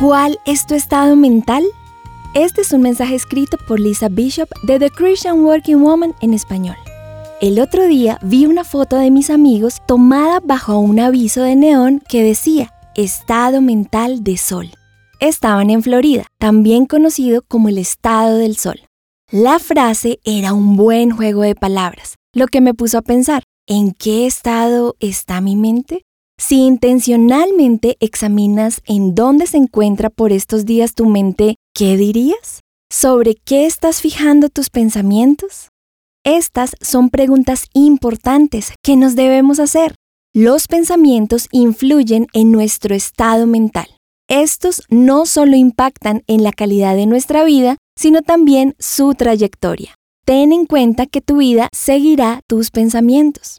¿Cuál es tu estado mental? Este es un mensaje escrito por Lisa Bishop de The Christian Working Woman en español. El otro día vi una foto de mis amigos tomada bajo un aviso de neón que decía Estado mental de sol. Estaban en Florida, también conocido como el estado del sol. La frase era un buen juego de palabras, lo que me puso a pensar, ¿en qué estado está mi mente? Si intencionalmente examinas en dónde se encuentra por estos días tu mente, ¿qué dirías? ¿Sobre qué estás fijando tus pensamientos? Estas son preguntas importantes que nos debemos hacer. Los pensamientos influyen en nuestro estado mental. Estos no solo impactan en la calidad de nuestra vida, sino también su trayectoria. Ten en cuenta que tu vida seguirá tus pensamientos.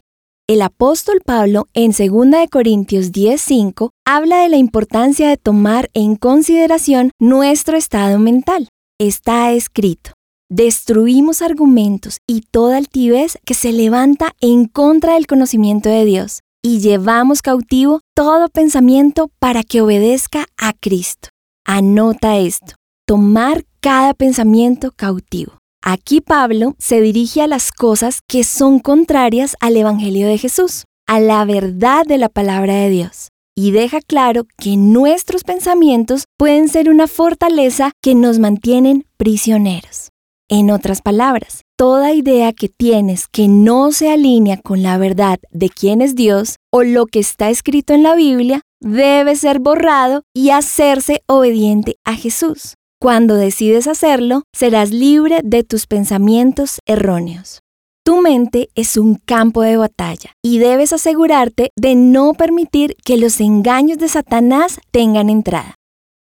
El apóstol Pablo en 2 Corintios 10:5 habla de la importancia de tomar en consideración nuestro estado mental. Está escrito, destruimos argumentos y toda altivez que se levanta en contra del conocimiento de Dios y llevamos cautivo todo pensamiento para que obedezca a Cristo. Anota esto, tomar cada pensamiento cautivo. Aquí Pablo se dirige a las cosas que son contrarias al Evangelio de Jesús, a la verdad de la palabra de Dios, y deja claro que nuestros pensamientos pueden ser una fortaleza que nos mantienen prisioneros. En otras palabras, toda idea que tienes que no se alinea con la verdad de quién es Dios o lo que está escrito en la Biblia debe ser borrado y hacerse obediente a Jesús. Cuando decides hacerlo, serás libre de tus pensamientos erróneos. Tu mente es un campo de batalla y debes asegurarte de no permitir que los engaños de Satanás tengan entrada.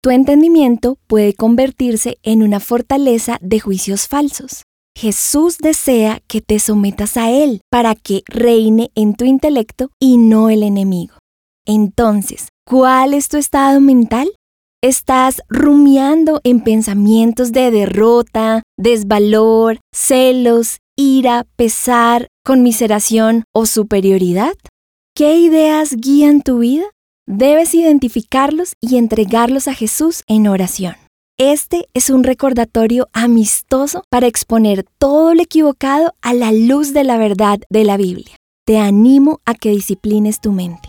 Tu entendimiento puede convertirse en una fortaleza de juicios falsos. Jesús desea que te sometas a Él para que reine en tu intelecto y no el enemigo. Entonces, ¿cuál es tu estado mental? Estás rumiando en pensamientos de derrota, desvalor, celos, ira, pesar, conmiseración o superioridad. ¿Qué ideas guían tu vida? Debes identificarlos y entregarlos a Jesús en oración. Este es un recordatorio amistoso para exponer todo lo equivocado a la luz de la verdad de la Biblia. Te animo a que disciplines tu mente.